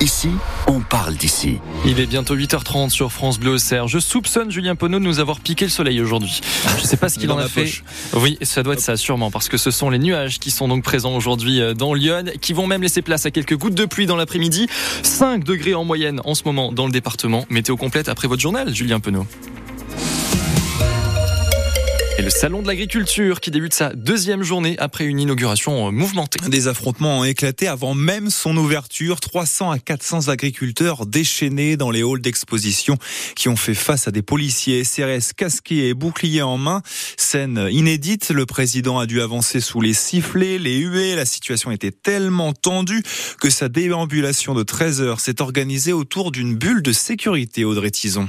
ici, on parle d'ici. Il est bientôt 8h30 sur France Bleu Auxerre. Je soupçonne Julien Pono de nous avoir piqué le soleil aujourd'hui. Je ne sais pas ce qu'il en a fait. Oui, ça doit être ça sûrement parce que ce sont les nuages qui sont donc présents aujourd'hui euh, dans Lyon, qui vont même laisser place à quelques gouttes de pluie dans l'après-midi. 5 degrés en moyenne en ce moment dans le département. Météo complète après votre journal, Julien Penaud. Et le salon de l'agriculture qui débute sa deuxième journée après une inauguration mouvementée. Des affrontements ont éclaté avant même son ouverture. 300 à 400 agriculteurs déchaînés dans les halls d'exposition qui ont fait face à des policiers SRS casqués et boucliers en main. Scène inédite. Le président a dû avancer sous les sifflets, les huées. La situation était tellement tendue que sa déambulation de 13 heures s'est organisée autour d'une bulle de sécurité, Audrey Tison.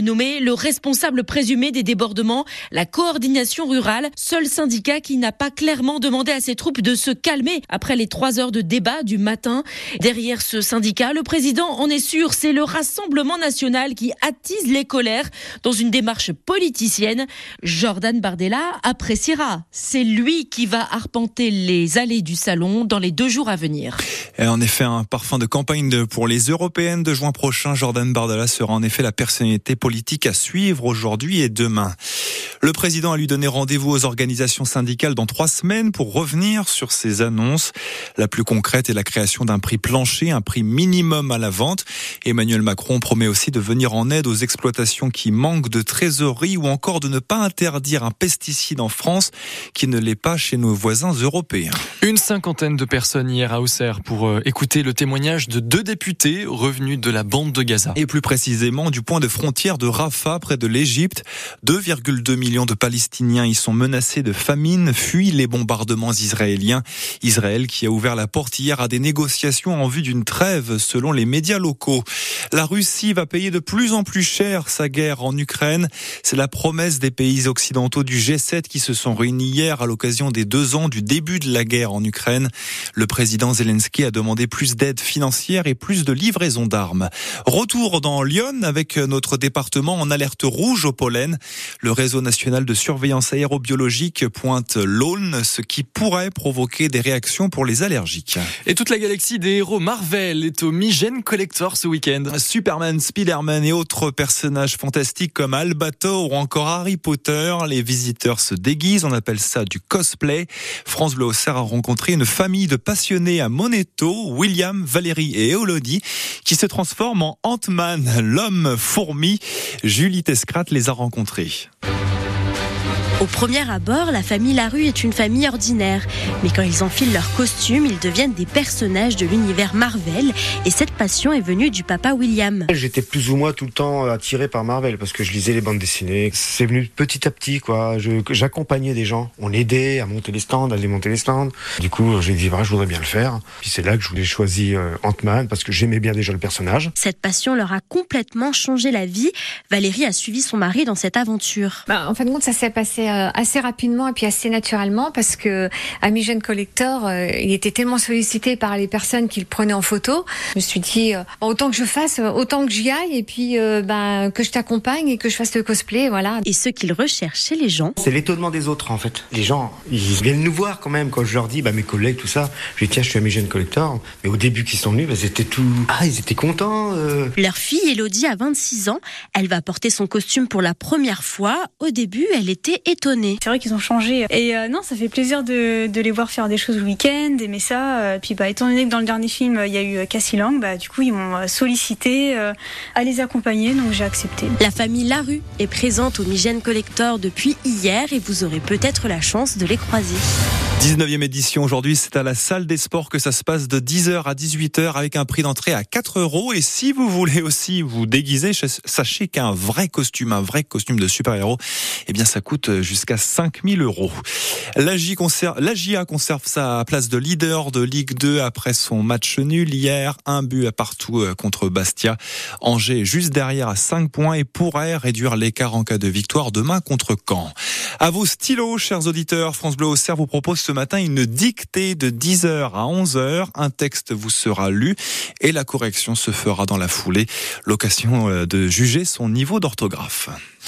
nommé le responsable présumé des débordements, la coordination rurale, seul syndicat qui n'a pas clairement demandé à ses troupes de se calmer après les trois heures de débat du matin. Derrière ce syndicat, le président en est sûr, c'est le Rassemblement national qui attise les colères dans une démarche politicienne. Jordan Bardella appréciera. C'est lui qui va arpenter les allées du salon dans les deux jours à venir. En effet, un parfum de campagne pour les européennes de juin prochain. Jordan Bardella sera en effet la personnalité politique à suivre aujourd'hui et demain. Le président a lui donné rendez-vous aux organisations syndicales dans trois semaines pour revenir sur ses annonces. La plus concrète est la création d'un prix plancher, un prix minimum à la vente. Emmanuel Macron promet aussi de venir en aide aux exploitations qui manquent de trésorerie ou encore de ne pas interdire un pesticide en France qui ne l'est pas chez nos voisins européens. Une cinquantaine de personnes hier à Auxerre pour euh, écouter le témoignage de deux députés revenus de la bande de Gaza. Et plus précisément du point de frontière de Rafah, près de l'Égypte. 2,2 millions de Palestiniens y sont menacés de famine, fuient les bombardements israéliens. Israël qui a ouvert la porte hier à des négociations en vue d'une trêve, selon les médias locaux. La Russie va payer de plus en plus cher sa guerre en Ukraine. C'est la promesse des pays occidentaux du G7 qui se sont réunis hier à l'occasion des deux ans du début de la guerre en Ukraine. Le président Zelensky a demandé plus d'aide financière et plus de livraison d'armes. Retour dans Lyon avec notre département en alerte rouge au pollen. Le réseau national de surveillance aérobiologique pointe l'aune, ce qui pourrait provoquer des réactions pour les allergiques. Et toute la galaxie des héros Marvel est au Migène Collector ce week-end. Superman, Spider-Man et autres personnages fantastiques comme Albator ou encore Harry Potter. Les visiteurs se déguisent, on appelle ça du cosplay. France Bleu a rencontré une famille de passionnés à Moneto, William, Valérie et Elodie, qui se transforment en Ant-Man, l'homme fourmi. Julie Tescrat les a rencontrés. Au premier abord, la famille Larue est une famille ordinaire. Mais quand ils enfilent leurs costumes, ils deviennent des personnages de l'univers Marvel. Et cette passion est venue du papa William. J'étais plus ou moins tout le temps attiré par Marvel parce que je lisais les bandes dessinées. C'est venu petit à petit, quoi. J'accompagnais des gens. On aidait à monter les stands, à démonter les stands. Du coup, j'ai dit, je voudrais bien le faire. Puis c'est là que je voulais choisir euh, Ant-Man parce que j'aimais bien déjà le personnage. Cette passion leur a complètement changé la vie. Valérie a suivi son mari dans cette aventure. Bah, en fin de compte, ça s'est passé assez rapidement et puis assez naturellement parce que Amigen Collector, euh, il était tellement sollicité par les personnes qu'il prenait en photo. Je me suis dit, euh, autant que je fasse, autant que j'y aille et puis ben, que je t'accompagne et que je fasse le cosplay, voilà. Et ce qu'il recherche chez les gens? C'est l'étonnement des autres en fait. Les gens, ils viennent nous voir quand même quand je leur dis, bah, mes collègues, tout ça, je dis tiens, je suis Amigen Collector. Mais au début qu'ils sont venus, bah, c'était tout, ah, ils étaient contents. Leur fille Elodie a 26 ans. Elle va porter son costume pour la première fois. Au début, elle était étonnée c'est vrai qu'ils ont changé. Et euh, non, ça fait plaisir de, les voir faire des choses le week-end, d'aimer ça. Euh, puis bah, étant donné que dans le dernier film, il y a eu Cassie Lang, bah, du coup, ils m'ont sollicité à les accompagner, donc j'ai accepté. La famille Larue est présente au Migène Collector depuis hier et vous aurez peut-être la chance de les croiser. 19e édition aujourd'hui, c'est à la salle des sports que ça se passe de 10h à 18h avec un prix d'entrée à 4 euros. Et si vous voulez aussi vous déguiser, sachez qu'un vrai costume, un vrai costume de super-héros, eh bien ça coûte jusqu'à 5000 euros. La GIA conserve sa place de leader de Ligue 2 après son match nul hier, un but à partout euh, contre Bastia. Angers juste derrière à 5 points et pourrait réduire l'écart en cas de victoire demain contre Caen. À vos stylos, chers auditeurs, France Bleu Auxerre vous propose ce matin une dictée de 10h à 11h. Un texte vous sera lu et la correction se fera dans la foulée. L'occasion euh, de juger son niveau d'orthographe.